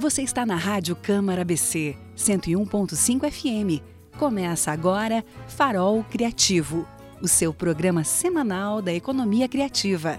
Você está na Rádio Câmara BC, 101.5 FM. Começa agora Farol Criativo, o seu programa semanal da economia criativa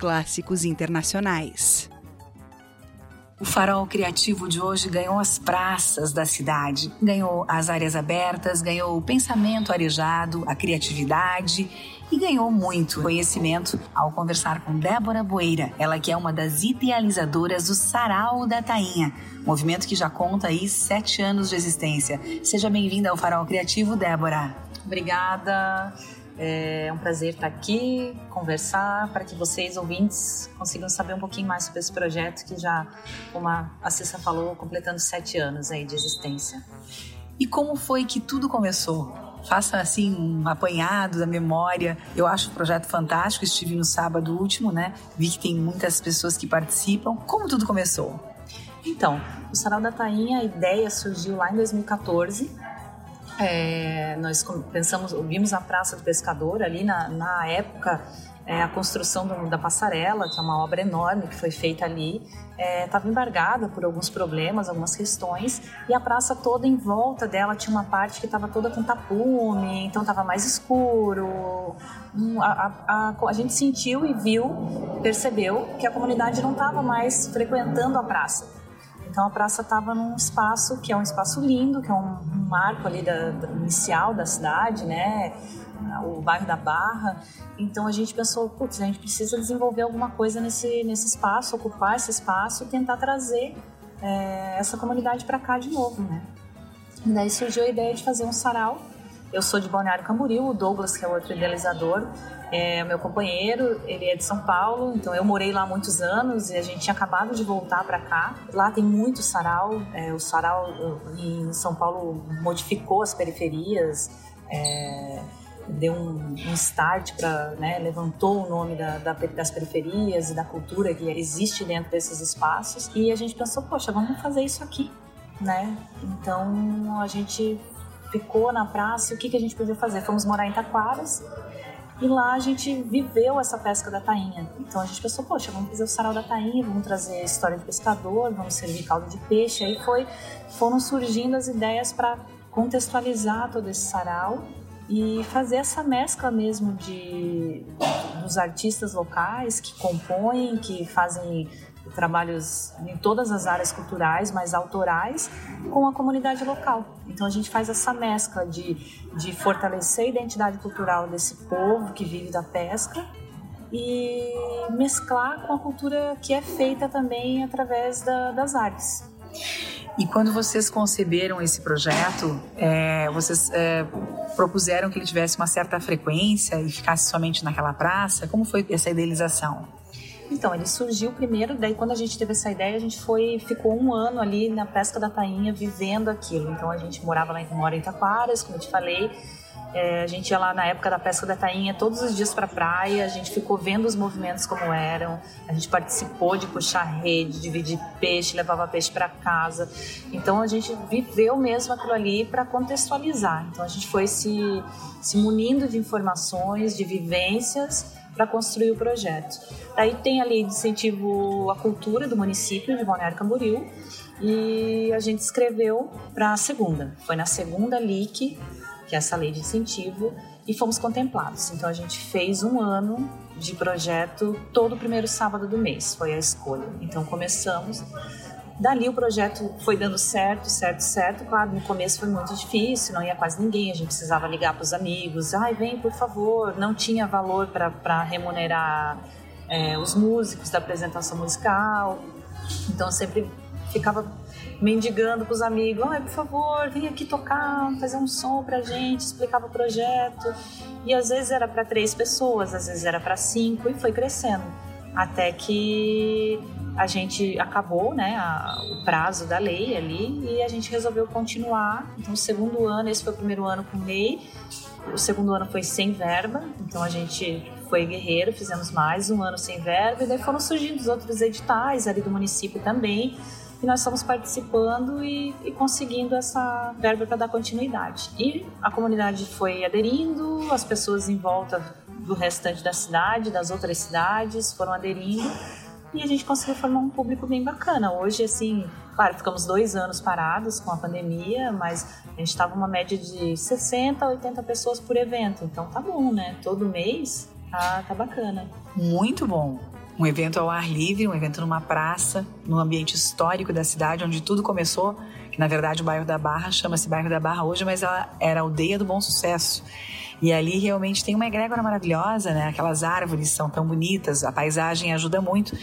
clássicos internacionais. O farol criativo de hoje ganhou as praças da cidade, ganhou as áreas abertas, ganhou o pensamento arejado, a criatividade e ganhou muito conhecimento ao conversar com Débora Boeira, ela que é uma das idealizadoras do Sarau da Tainha, movimento que já conta aí sete anos de existência. Seja bem-vinda ao Farol Criativo, Débora. Obrigada. É um prazer estar aqui, conversar, para que vocês, ouvintes, consigam saber um pouquinho mais sobre esse projeto que já, como a Cissa falou, completando sete anos aí de existência. E como foi que tudo começou? Faça assim um apanhado da memória. Eu acho o projeto fantástico. Estive no sábado último, né? Vi que tem muitas pessoas que participam. Como tudo começou? Então, o Sarau da Tainha, a ideia surgiu lá em 2014 é, nós pensamos, vimos a Praça do Pescador ali na, na época é, a construção do, da passarela, que é uma obra enorme que foi feita ali, estava é, embargada por alguns problemas, algumas questões, e a praça toda em volta dela tinha uma parte que estava toda com tapume, então estava mais escuro. Hum, a, a, a, a, gente sentiu e viu, percebeu que a comunidade não estava mais frequentando a praça. Então a praça estava num espaço que é um espaço lindo, que é um, um marco ali da, da, inicial da cidade, né? O bairro da Barra. Então a gente pensou, putz, a gente precisa desenvolver alguma coisa nesse, nesse espaço, ocupar esse espaço e tentar trazer é, essa comunidade para cá de novo, né? E daí surgiu a ideia de fazer um sarau. Eu sou de Balneário Camboriú, o Douglas, que é outro idealizador, é, meu companheiro, ele é de São Paulo, então eu morei lá muitos anos e a gente tinha acabado de voltar para cá. Lá tem muito sarau, é, o sarau em São Paulo modificou as periferias, é, deu um, um start para, né, levantou o nome da, da, das periferias e da cultura que existe dentro desses espaços. E a gente pensou, poxa, vamos fazer isso aqui, né? Então a gente ficou na praça o que, que a gente podia fazer? Fomos morar em Taquaras e lá a gente viveu essa pesca da tainha. Então a gente pensou, poxa, vamos fazer o sarau da tainha, vamos trazer história de pescador, vamos servir caldo de peixe. Aí foi, foram surgindo as ideias para contextualizar todo esse sarau e fazer essa mescla mesmo de dos artistas locais que compõem, que fazem trabalhos em todas as áreas culturais, mas autorais, com a comunidade local. Então a gente faz essa mescla de, de fortalecer a identidade cultural desse povo que vive da pesca e mesclar com a cultura que é feita também através da, das artes. E quando vocês conceberam esse projeto, é, vocês é, propuseram que ele tivesse uma certa frequência e ficasse somente naquela praça? Como foi essa idealização? Então, ele surgiu primeiro, daí quando a gente teve essa ideia, a gente foi, ficou um ano ali na pesca da tainha vivendo aquilo. Então a gente morava lá mora em Taquaras, como eu te falei. É, a gente ia lá na época da pesca da tainha todos os dias para a praia, a gente ficou vendo os movimentos como eram, a gente participou de puxar rede, dividir peixe, levava peixe para casa. Então a gente viveu mesmo aquilo ali para contextualizar. Então a gente foi se, se munindo de informações, de vivências para construir o projeto. Aí tem a lei de incentivo à cultura do município de Balneário Camboriú e a gente escreveu para a segunda. Foi na segunda LIC, que é essa lei de incentivo, e fomos contemplados. Então a gente fez um ano de projeto todo o primeiro sábado do mês, foi a escolha. Então começamos Dali o projeto foi dando certo, certo, certo. Claro, no começo foi muito difícil, não ia quase ninguém, a gente precisava ligar para os amigos. Ai, vem, por favor. Não tinha valor para remunerar é, os músicos da apresentação musical. Então sempre ficava mendigando para os amigos, ai, por favor, vem aqui tocar, fazer um som para a gente, explicava o projeto. E às vezes era para três pessoas, às vezes era para cinco, e foi crescendo. Até que a gente acabou, né, a, o prazo da lei ali e a gente resolveu continuar. Então, o segundo ano, esse foi o primeiro ano com lei, o segundo ano foi sem verba, então a gente foi guerreiro, fizemos mais um ano sem verba e daí foram surgindo os outros editais ali do município também e nós estamos participando e, e conseguindo essa verba para dar continuidade. E a comunidade foi aderindo, as pessoas em volta do restante da cidade, das outras cidades foram aderindo e a gente conseguiu formar um público bem bacana. Hoje, assim, claro, ficamos dois anos parados com a pandemia, mas a gente estava uma média de 60 a 80 pessoas por evento, então tá bom, né? Todo mês tá, tá bacana. Muito bom um evento ao ar livre, um evento numa praça, num ambiente histórico da cidade, onde tudo começou, na verdade o bairro da Barra chama-se bairro da Barra hoje, mas ela era aldeia do Bom Sucesso. E ali realmente tem uma egrégora maravilhosa, né? Aquelas árvores são tão bonitas, a paisagem ajuda muito,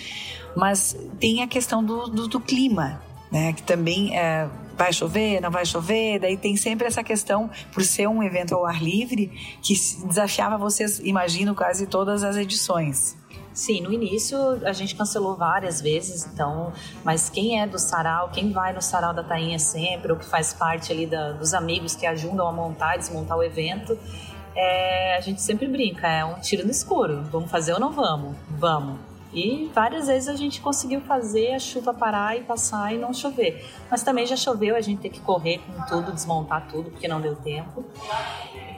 mas tem a questão do, do, do clima, né? Que também é, vai chover, não vai chover, daí tem sempre essa questão, por ser um evento ao ar livre, que desafiava vocês, imagino, quase todas as edições. Sim, no início a gente cancelou várias vezes, então, mas quem é do sarau, quem vai no sarau da Tainha sempre, ou que faz parte ali da, dos amigos que ajudam a montar e desmontar o evento, é, a gente sempre brinca, é um tiro no escuro. Vamos fazer ou não vamos? Vamos. E várias vezes a gente conseguiu fazer a chuva parar e passar e não chover. Mas também já choveu, a gente tem que correr com tudo, desmontar tudo, porque não deu tempo.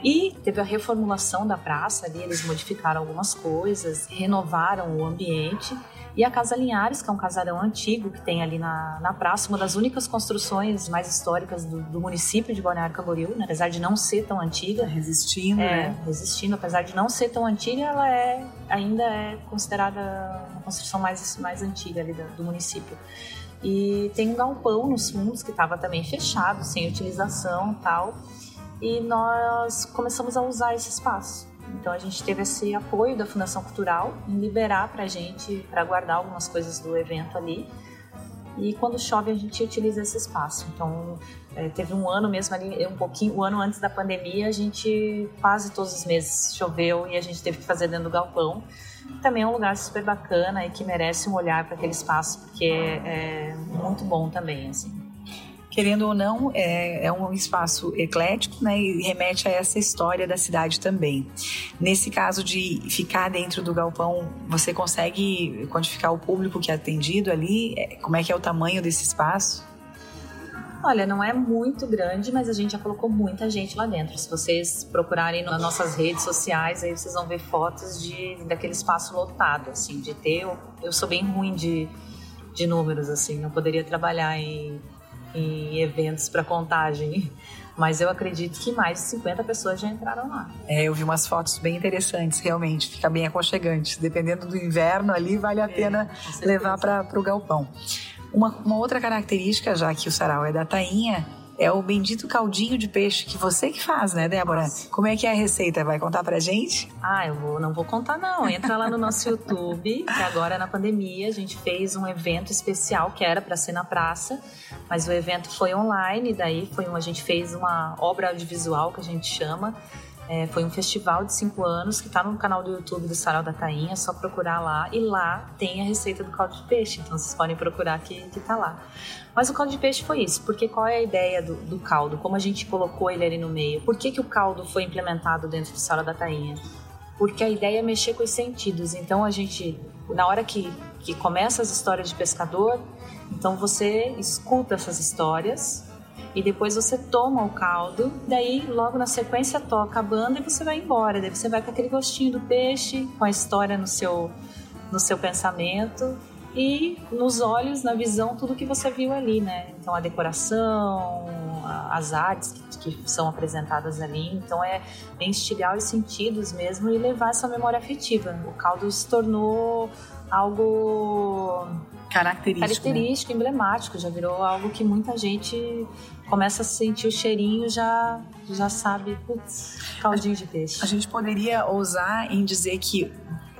E teve a reformulação da praça ali, eles modificaram algumas coisas, renovaram o ambiente. E a Casa Linhares, que é um casarão antigo que tem ali na, na praça, uma das únicas construções mais históricas do, do município de Balneário Camboriú, né? apesar de não ser tão antiga. Resistindo, é, né? Resistindo, apesar de não ser tão antiga, ela é, ainda é considerada uma construção mais, mais antiga ali do, do município. E tem um galpão nos fundos que estava também fechado, sem utilização tal e nós começamos a usar esse espaço. Então a gente teve esse apoio da Fundação Cultural em liberar para gente, para guardar algumas coisas do evento ali. E quando chove a gente utiliza esse espaço. Então é, teve um ano mesmo ali, um pouquinho, um ano antes da pandemia, a gente quase todos os meses choveu e a gente teve que fazer dentro do galpão. Também é um lugar super bacana e que merece um olhar para aquele espaço porque é, é muito bom também, assim querendo ou não, é, é, um espaço eclético né, e remete a essa história da cidade também. Nesse caso de ficar dentro do galpão, você consegue quantificar o público que é atendido ali? É, como é que é o tamanho desse espaço? Olha, não é muito grande, mas a gente já colocou muita gente lá dentro. Se vocês procurarem nas nossas redes sociais, aí vocês vão ver fotos de daquele espaço lotado, assim, de ter. Eu, eu sou bem ruim de, de números, assim, não poderia trabalhar em em eventos para contagem. Mas eu acredito que mais de 50 pessoas já entraram lá. É, eu vi umas fotos bem interessantes, realmente. Fica bem aconchegante. Dependendo do inverno ali, vale a é, pena levar para o galpão. Uma, uma outra característica, já que o sarau é da tainha, é o bendito caldinho de peixe que você que faz, né, Débora? Como é que é a receita? Vai contar pra gente? Ah, eu vou, não vou contar não. Entra lá no nosso YouTube, que agora na pandemia a gente fez um evento especial que era para ser na praça, mas o evento foi online, daí foi um, a gente fez uma obra audiovisual que a gente chama é, foi um festival de cinco anos que está no canal do YouTube do Sarau da Tainha, é só procurar lá. E lá tem a receita do caldo de peixe, então vocês podem procurar que, que tá lá. Mas o caldo de peixe foi isso, porque qual é a ideia do, do caldo? Como a gente colocou ele ali no meio? Por que, que o caldo foi implementado dentro do Sarau da Tainha? Porque a ideia é mexer com os sentidos. Então a gente, na hora que, que começa as histórias de pescador, então você escuta essas histórias e depois você toma o caldo, daí logo na sequência toca a banda e você vai embora. Daí você vai com aquele gostinho do peixe, com a história no seu, no seu pensamento e nos olhos, na visão, tudo que você viu ali, né? Então a decoração, as artes que, que são apresentadas ali. Então é instigar os sentidos mesmo e levar essa memória afetiva. O caldo se tornou algo característico, característico né? emblemático, já virou algo que muita gente começa a sentir o cheirinho, já já sabe, putz, caldinho de peixe. A gente poderia ousar em dizer que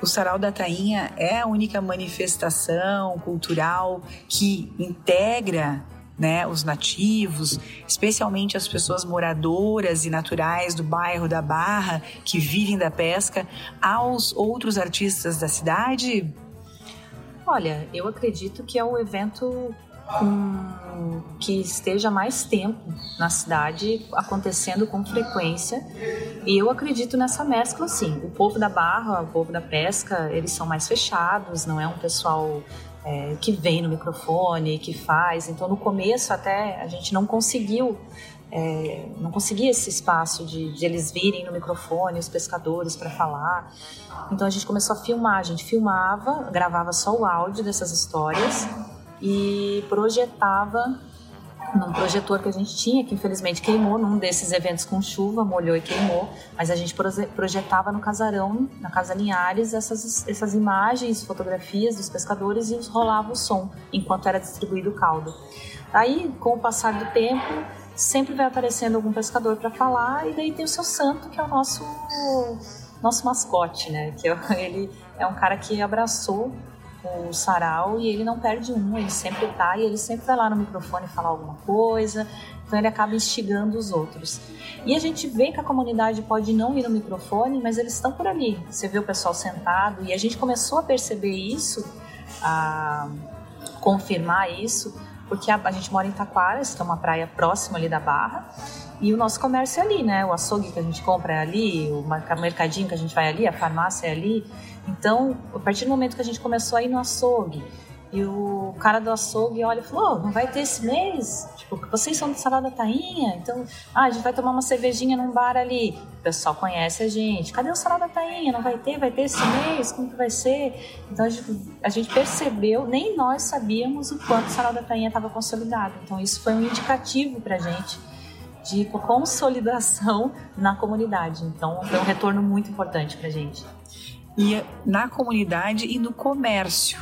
o Sarau da Tainha é a única manifestação cultural que integra né, os nativos, especialmente as pessoas moradoras e naturais do bairro da Barra que vivem da pesca, aos outros artistas da cidade? Olha, eu acredito que é o evento que esteja mais tempo na cidade acontecendo com frequência. E eu acredito nessa mescla, sim. O povo da barra, o povo da pesca, eles são mais fechados, não é um pessoal é, que vem no microfone, que faz. Então, no começo, até a gente não conseguiu. É, não conseguia esse espaço de, de, eles virem no microfone, os pescadores, para falar. Então a gente começou a filmar. A gente filmava, gravava só o áudio dessas histórias e projetava num projetor que a gente tinha, que infelizmente queimou num desses eventos com chuva, molhou e queimou, mas a gente projetava no casarão, na Casa Linhares, essas, essas imagens, fotografias dos pescadores e rolava o som enquanto era distribuído o caldo. Aí, com o passar do tempo, sempre vai aparecendo algum pescador para falar e daí tem o seu santo, que é o nosso nosso mascote, né? Que é, ele é um cara que abraçou o sarau e ele não perde um, ele sempre tá e ele sempre vai lá no microfone falar alguma coisa, então ele acaba instigando os outros. E a gente vê que a comunidade pode não ir no microfone, mas eles estão por ali. Você vê o pessoal sentado e a gente começou a perceber isso, a confirmar isso, porque a, a gente mora em Taquaras, que é uma praia próxima ali da Barra, e o nosso comércio é ali, né? O açougue que a gente compra é ali, o mercadinho que a gente vai ali, a farmácia é ali. Então, a partir do momento que a gente começou a ir no açougue, e o cara do açougue olha e falou: oh, não vai ter esse mês? Tipo, vocês são do Salada Tainha? Então, ah, a gente vai tomar uma cervejinha num bar ali. O pessoal conhece a gente. Cadê o Salada Tainha? Não vai ter? Vai ter esse mês? Como que vai ser? Então, a gente, percebeu, nem nós sabíamos o quanto o Salada Tainha estava consolidado. Então, isso foi um indicativo pra gente de consolidação na comunidade. Então, foi um retorno muito importante pra gente e na comunidade e no comércio.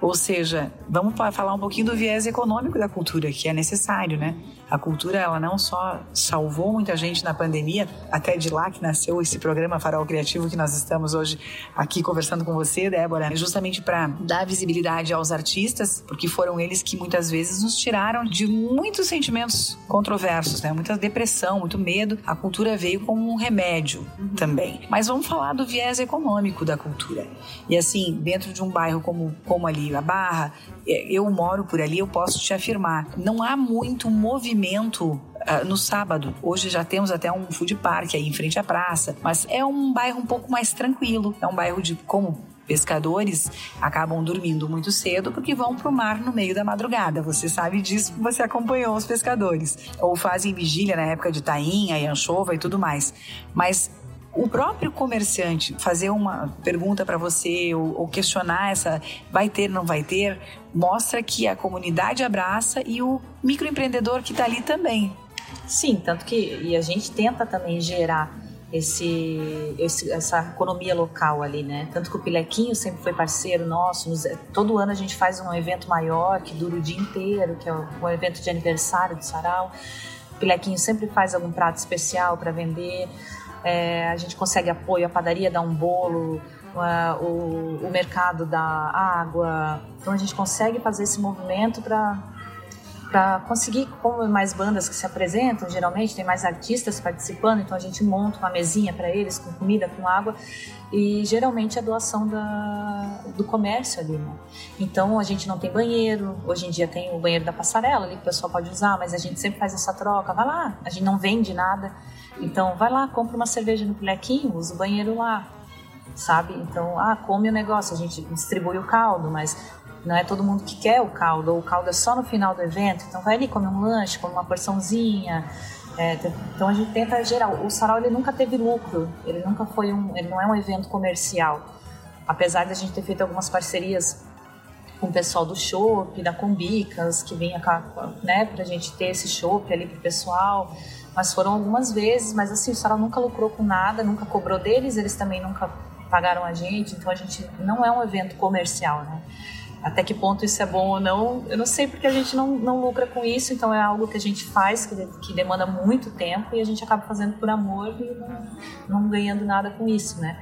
Ou seja, vamos falar um pouquinho do viés econômico da cultura, que é necessário, né? A cultura, ela não só salvou muita gente na pandemia, até de lá que nasceu esse programa Farol Criativo que nós estamos hoje aqui conversando com você, Débora, justamente para dar visibilidade aos artistas, porque foram eles que muitas vezes nos tiraram de muitos sentimentos controversos, né? Muita depressão, muito medo. A cultura veio como um remédio uhum. também. Mas vamos falar do viés econômico da cultura. E assim, dentro de um bairro como, como ali a Barra, é, eu moro por ali, eu posso te afirmar, não há muito movimento Uh, no sábado. Hoje já temos até um food park aí em frente à praça, mas é um bairro um pouco mais tranquilo. É um bairro de como pescadores acabam dormindo muito cedo porque vão para o mar no meio da madrugada. Você sabe disso, você acompanhou os pescadores. Ou fazem vigília na época de tainha e anchova e tudo mais. Mas o próprio comerciante fazer uma pergunta para você ou, ou, questionar essa vai ter, não vai ter, mostra que a comunidade abraça e o microempreendedor que está ali também. Sim, tanto que e a gente tenta também gerar esse, esse, essa economia local ali, né? Tanto que o Pilequinho sempre foi parceiro nosso. Nos, todo ano a gente faz um evento maior que dura o dia inteiro, que é um evento de aniversário do Sarau. O Pilequinho sempre faz algum prato especial para vender é, a gente consegue apoio, a padaria dá um bolo, uh, o, o mercado dá água. Então a gente consegue fazer esse movimento para para conseguir, como mais bandas que se apresentam, geralmente tem mais artistas participando, então a gente monta uma mesinha para eles com comida, com água e geralmente a doação da, do comércio ali, né? Então a gente não tem banheiro, hoje em dia tem o banheiro da passarela ali que o pessoal pode usar, mas a gente sempre faz essa troca, vai lá, a gente não vende nada, então vai lá, compra uma cerveja no pilequinho, usa o banheiro lá, sabe? Então, ah, come o negócio, a gente distribui o caldo, mas não é todo mundo que quer o caldo, ou o caldo é só no final do evento, então vai ali, come um lanche, come uma porçãozinha. É, então a gente tenta gerar. O sarau ele nunca teve lucro, ele nunca foi um, ele não é um evento comercial. Apesar de a gente ter feito algumas parcerias com o pessoal do shopping, da Combicas, que vinha né, pra gente ter esse shopping ali pro pessoal mas foram algumas vezes, mas assim, o Sarau nunca lucrou com nada, nunca cobrou deles, eles também nunca pagaram a gente, então a gente não é um evento comercial, né? Até que ponto isso é bom ou não, eu não sei porque a gente não, não lucra com isso, então é algo que a gente faz, que, que demanda muito tempo e a gente acaba fazendo por amor e não, não ganhando nada com isso, né?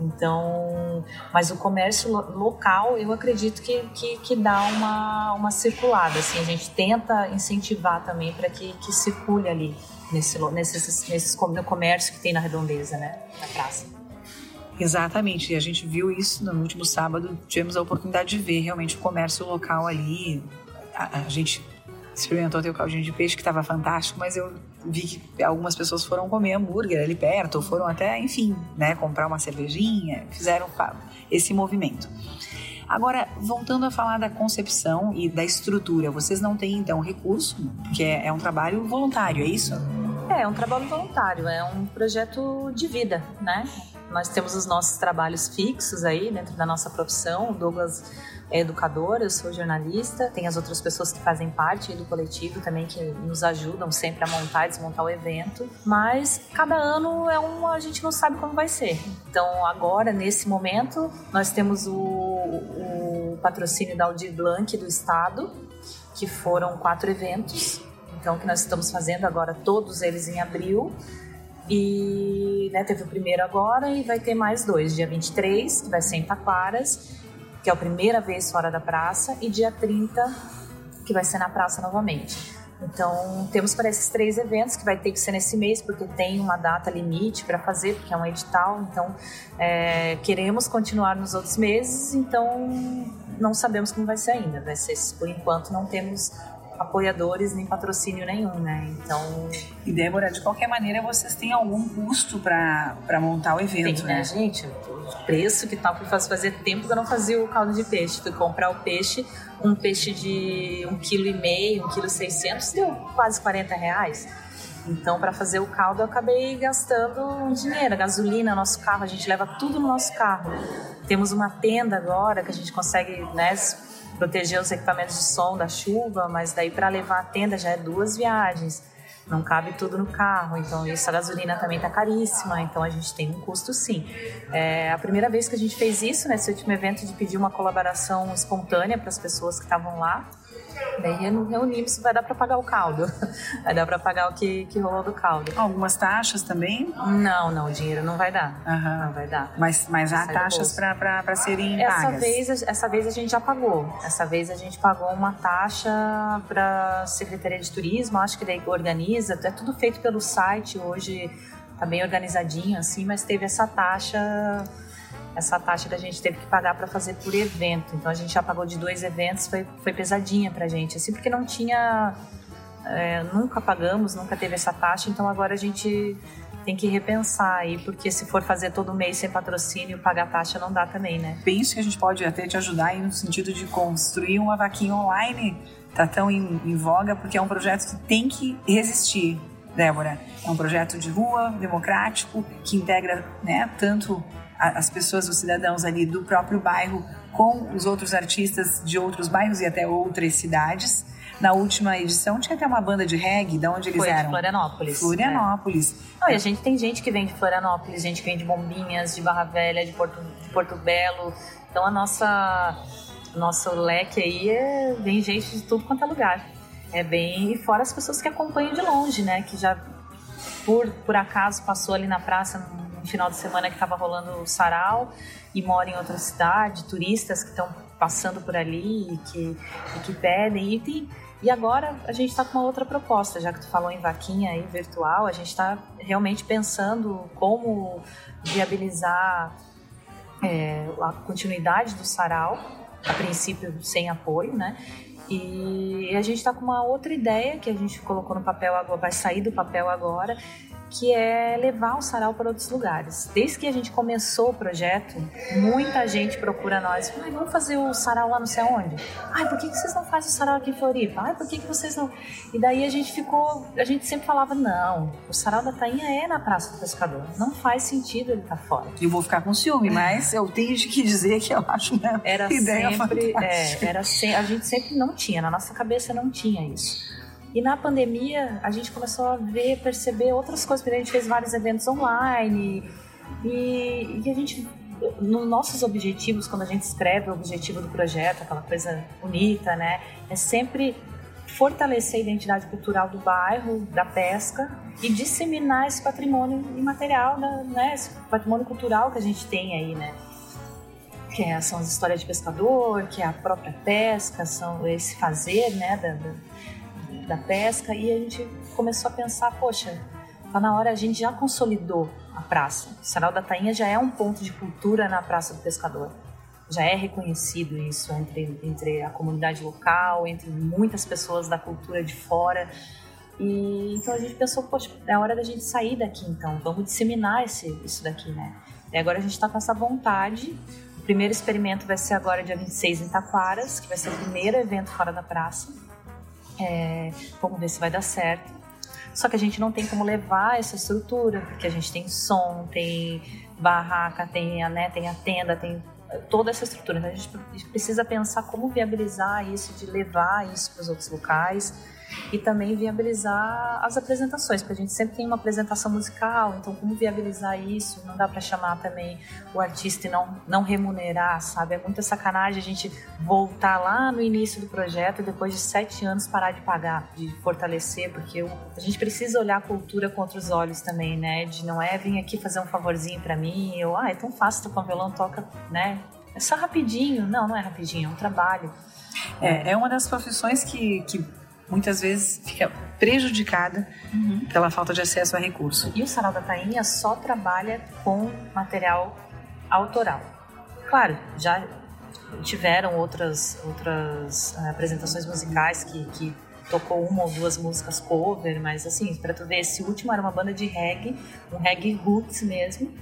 Então, mas o comércio local, eu acredito que, que, que, dá uma, uma circulada, assim, a gente tenta incentivar também para que, que circule ali nesse, nesses, nesses, comércio que tem na redondeza, né? Na praça. Exatamente, e a gente viu isso no último sábado, tivemos a oportunidade de ver realmente o comércio local ali. A, a gente experimentou ter o caldinho de peixe que estava fantástico, mas eu vi que algumas pessoas foram comer hambúrguer ali perto, ou foram até, enfim, né, comprar uma cervejinha, fizeram esse movimento. Agora, voltando a falar da concepção e da estrutura, vocês não têm então recurso, porque é, é um trabalho voluntário, é isso? É, é um trabalho voluntário, é um projeto de vida, né? Nós temos os nossos trabalhos fixos aí dentro da nossa profissão. O Douglas é educador, eu sou jornalista. Tem as outras pessoas que fazem parte do coletivo também que nos ajudam sempre a montar e desmontar o evento. Mas cada ano é um, a gente não sabe como vai ser. Então agora nesse momento nós temos o, o patrocínio da Aldir Blanc do estado, que foram quatro eventos. Então que nós estamos fazendo agora todos eles em abril e né, teve o primeiro agora e vai ter mais dois, dia 23, que vai ser em Taquaras, que é a primeira vez fora da praça, e dia 30, que vai ser na praça novamente. Então, temos para esses três eventos, que vai ter que ser nesse mês, porque tem uma data limite para fazer, porque é um edital. Então, é, queremos continuar nos outros meses, então não sabemos como vai ser ainda. Vai ser, por enquanto, não temos apoiadores nem patrocínio nenhum, né? Então. E Débora, de qualquer maneira, vocês têm algum custo para montar o evento, tem, né? né? Gente, o preço que tá, faz fazer tempo que eu não fazia o caldo de peixe. Fui comprar o peixe, um peixe de um quilo e meio, um quilo seiscentos, deu quase 40 reais. Então, para fazer o caldo, eu acabei gastando um dinheiro. A gasolina, nosso carro, a gente leva tudo no nosso carro. Temos uma tenda agora que a gente consegue, né? Proteger os equipamentos de som da chuva, mas daí para levar a tenda já é duas viagens. Não cabe tudo no carro, então isso a gasolina também está caríssima, então a gente tem um custo sim. É a primeira vez que a gente fez isso nesse último evento de pedir uma colaboração espontânea para as pessoas que estavam lá. Daí reunimos, vai dar para pagar o caldo. Vai dar para pagar o que, que rolou do caldo. Algumas taxas também? Não, não, o dinheiro não vai dar. Uhum. Não vai dar. Mas, mas há taxas para serem essa pagas? Vez, essa vez a gente já pagou. Essa vez a gente pagou uma taxa para a Secretaria de Turismo, acho que daí organiza, é tudo feito pelo site hoje, tá bem organizadinho assim, mas teve essa taxa essa taxa que a gente teve que pagar para fazer por evento. Então a gente já pagou de dois eventos, foi, foi pesadinha para a gente, assim, porque não tinha. É, nunca pagamos, nunca teve essa taxa, então agora a gente tem que repensar aí, porque se for fazer todo mês sem patrocínio, pagar taxa não dá também, né? Penso que a gente pode até te ajudar aí no sentido de construir uma vaquinha online, tá tão em, em voga, porque é um projeto que tem que resistir, Débora. É um projeto de rua, democrático, que integra né, tanto as pessoas, os cidadãos ali do próprio bairro com os outros artistas de outros bairros e até outras cidades. Na última edição tinha até uma banda de reggae, de onde eles Foi eram? De Florianópolis. Florianópolis. É. Não, e a gente tem gente que vem de Florianópolis, gente que vem de Bombinhas, de Barra Velha, de Porto, de Porto Belo. Então a nossa nosso leque aí é, vem gente de tudo quanto é lugar. É bem. E fora as pessoas que acompanham de longe, né? Que já por, por acaso passou ali na praça um final de semana que estava rolando o sarau e mora em outra cidade, turistas que estão passando por ali e que, e que pedem. E, tem, e agora a gente está com uma outra proposta, já que tu falou em vaquinha aí virtual, a gente está realmente pensando como viabilizar é, a continuidade do sarau, a princípio sem apoio, né? E a gente está com uma outra ideia que a gente colocou no papel agora, vai sair do papel agora, que é levar o sarau para outros lugares. Desde que a gente começou o projeto, muita gente procura nós. Ai, vamos fazer o sarau lá não sei onde? Ai, por que, que vocês não fazem o sarau aqui em Floripa? Ai, por que, que vocês não... E daí a gente ficou... A gente sempre falava, não, o sarau da Tainha é na Praça do Pescador. Não faz sentido ele estar tá fora. Eu vou ficar com ciúme, mas eu tenho que dizer que eu acho né, era ideia sempre, é, era se, A gente sempre não tinha, na nossa cabeça não tinha isso. E na pandemia a gente começou a ver, perceber outras coisas, porque a gente fez vários eventos online. E, e a gente, nos nossos objetivos, quando a gente escreve o objetivo do projeto, aquela coisa bonita, né, é sempre fortalecer a identidade cultural do bairro, da pesca e disseminar esse patrimônio imaterial, né, esse patrimônio cultural que a gente tem aí, né? Que é, são as histórias de pescador, que é a própria pesca, são esse fazer, né, da, da pesca e a gente começou a pensar, poxa, Tá na hora, a gente já consolidou a praça. O Sarau da Tainha já é um ponto de cultura na Praça do Pescador. Já é reconhecido isso entre, entre a comunidade local, entre muitas pessoas da cultura de fora. E então a gente pensou, poxa, é hora da gente sair daqui então, vamos disseminar esse, isso daqui, né? E agora a gente está com essa vontade. O primeiro experimento vai ser agora dia 26 em Taquaras, que vai ser o primeiro evento fora da praça. É, vamos ver se vai dar certo. Só que a gente não tem como levar essa estrutura, porque a gente tem som, tem barraca, tem a, né, tem a tenda, tem toda essa estrutura. Então a gente precisa pensar como viabilizar isso, de levar isso para os outros locais e também viabilizar as apresentações, porque a gente sempre tem uma apresentação musical, então como viabilizar isso? Não dá para chamar também o artista e não, não remunerar, sabe? É muita sacanagem a gente voltar lá no início do projeto e depois de sete anos parar de pagar, de fortalecer, porque a gente precisa olhar a cultura com outros olhos também, né? De não é vir aqui fazer um favorzinho para mim, eu, ah, é tão fácil tocar um violão, toca, né? É só rapidinho. Não, não é rapidinho, é um trabalho. É, é uma das profissões que, que muitas vezes fica prejudicada uhum. pela falta de acesso a recurso. E o Sarau da Tainha só trabalha com material autoral. Claro, já tiveram outras, outras uh, apresentações musicais que, que tocou uma ou duas músicas cover, mas assim, para tu ver, esse último era uma banda de reggae, um reggae roots mesmo,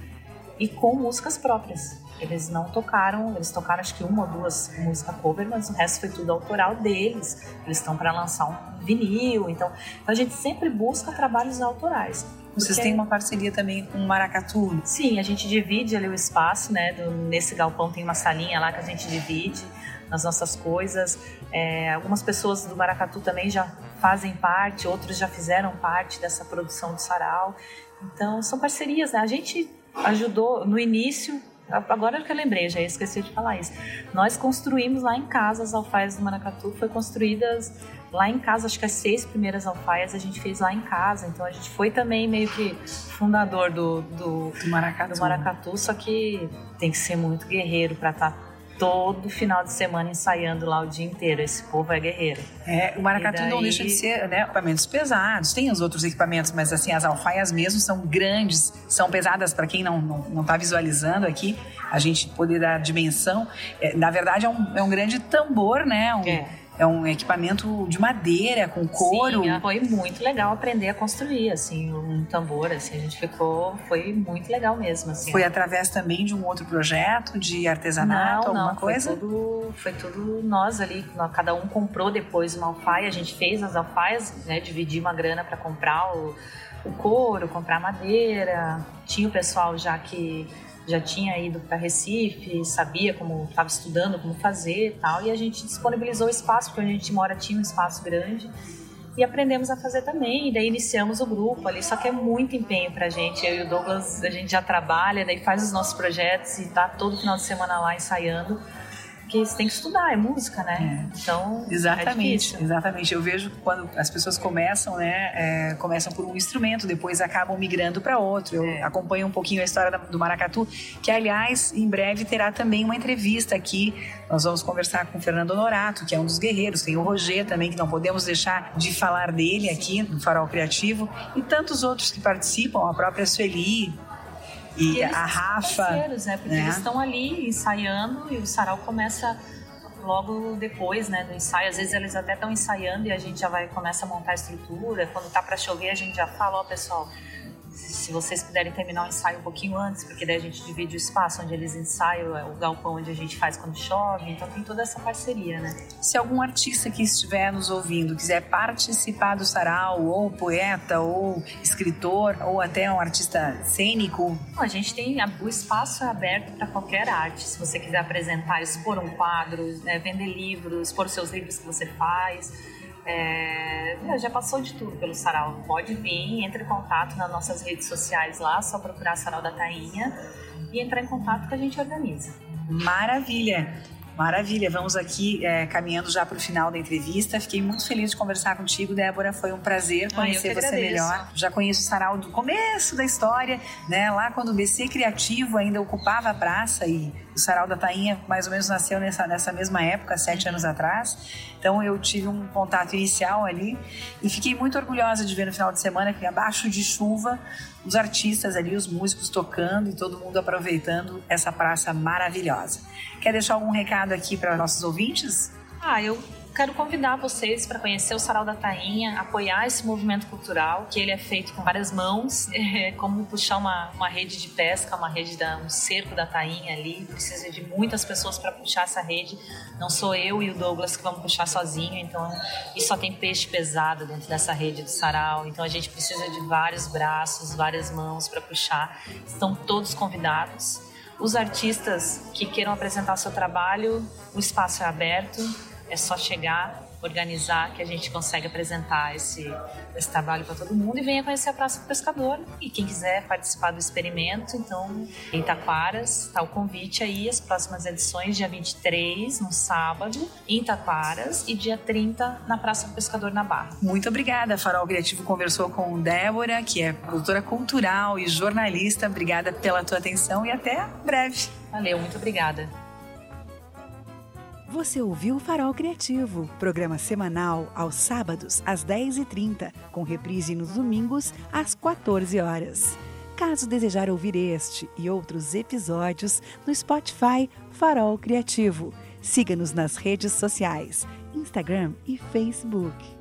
e com músicas próprias. Eles não tocaram, eles tocaram acho que uma ou duas músicas cover, mas o resto foi tudo autoral deles. Eles estão para lançar um vinil, então, então, a gente sempre busca trabalhos autorais. Vocês têm uma parceria também com o Maracatu? Sim, a gente divide ali o espaço, né? Do, nesse galpão tem uma salinha lá que a gente divide as nossas coisas. É, algumas pessoas do Maracatu também já fazem parte, outros já fizeram parte dessa produção do sarau. Então, são parcerias, né? A gente ajudou no início Agora que eu lembrei, já esqueci de falar isso. Nós construímos lá em casa as alfaias do Maracatu, foi construídas lá em casa, acho que as seis primeiras alfaias a gente fez lá em casa. Então a gente foi também meio que fundador do, do, do Maracatu. do Maracatu, só que tem que ser muito guerreiro para estar tá todo final de semana ensaiando lá o dia inteiro. Esse povo é guerreiro. É, o maracatu daí... não deixa de ser né, equipamentos pesados. Tem os outros equipamentos, mas assim, as alfaias mesmo são grandes, são pesadas para quem não, não, não tá visualizando aqui. A gente poder dar dimensão. É, na verdade, é um, é um grande tambor, né? Um, é é um equipamento de madeira, com couro. Sim, foi muito legal aprender a construir, assim, um tambor, assim, a gente ficou, foi muito legal mesmo, assim. Foi através também de um outro projeto de artesanato, não, alguma não, coisa? Foi tudo, foi tudo nós ali, cada um comprou depois uma alfaia, a gente fez as alfaias, né, dividir uma grana para comprar o, o couro, comprar madeira, tinha o pessoal já que já tinha ido para Recife, sabia como estava estudando como fazer e tal, e a gente disponibilizou o espaço, porque onde a gente mora tinha um espaço grande e aprendemos a fazer também. E daí iniciamos o grupo ali, só que é muito empenho para a gente. Eu e o Douglas, a gente já trabalha, daí faz os nossos projetos e tá todo final de semana lá ensaiando porque você tem que estudar, é música, né? É. Então, é exatamente, é exatamente. Eu vejo quando as pessoas começam, né, é, começam por um instrumento, depois acabam migrando para outro. Eu é. acompanho um pouquinho a história do maracatu, que aliás em breve terá também uma entrevista aqui. Nós vamos conversar com o Fernando Honorato, que é um dos guerreiros. Tem o Roger também, que não podemos deixar de falar dele aqui no Farol Criativo, e tantos outros que participam, a própria Sueli, e, a Rafa. né? Porque né? eles estão ali ensaiando e o sarau começa logo depois, né, do ensaio. Às vezes eles até estão ensaiando e a gente já vai começa a montar a estrutura. Quando tá para chover, a gente já fala, ó, pessoal, se vocês puderem terminar o ensaio um pouquinho antes, porque daí a gente divide o espaço onde eles ensaiam, é o galpão onde a gente faz quando chove, então tem toda essa parceria, né? Se algum artista que estiver nos ouvindo quiser participar do sarau, ou poeta, ou escritor, ou até um artista cênico... A gente tem, o espaço é aberto para qualquer arte, se você quiser apresentar, expor um quadro, né, vender livros, expor os seus livros que você faz é, já passou de tudo pelo Sarau. Pode vir, entre em contato nas nossas redes sociais lá, só procurar Sarau da Tainha e entrar em contato que a gente organiza. Maravilha! Maravilha, vamos aqui é, caminhando já para o final da entrevista. Fiquei muito feliz de conversar contigo, Débora. Foi um prazer conhecer você melhor. Já conheço o Sarau do começo da história, né? Lá quando o BC Criativo ainda ocupava a praça e O Sarau da Tainha mais ou menos nasceu nessa, nessa mesma época, sete anos atrás. Então eu tive um contato inicial ali e fiquei muito orgulhosa de ver no final de semana que abaixo de chuva os artistas ali, os músicos tocando e todo mundo aproveitando essa praça maravilhosa. Quer deixar algum recado aqui para nossos ouvintes? Ah, eu quero convidar vocês para conhecer o Sarau da Tainha, apoiar esse movimento cultural, que ele é feito com várias mãos, é como puxar uma, uma rede de pesca, uma rede da um cerco da Tainha ali, precisa de muitas pessoas para puxar essa rede. Não sou eu e o Douglas que vamos puxar sozinho, então e só tem peixe pesado dentro dessa rede do Sarau, então a gente precisa de vários braços, várias mãos para puxar. Estão todos convidados. Os artistas que queiram apresentar seu trabalho, o espaço é aberto é só chegar, organizar, que a gente consegue apresentar esse, esse trabalho para todo mundo e venha conhecer a Praça do Pescador. E quem quiser participar do experimento, então, em Itaquaras, está o convite aí, as próximas edições, dia 23, no sábado, em Itaquaras, e dia 30, na Praça do Pescador, na Barra. Muito obrigada. Farol Criativo conversou com Débora, que é produtora cultural e jornalista. Obrigada pela tua atenção e até breve. Valeu, muito obrigada. Você ouviu o Farol Criativo, programa semanal aos sábados às 10h30, com reprise nos domingos às 14 horas. Caso desejar ouvir este e outros episódios no Spotify Farol Criativo, siga-nos nas redes sociais, Instagram e Facebook.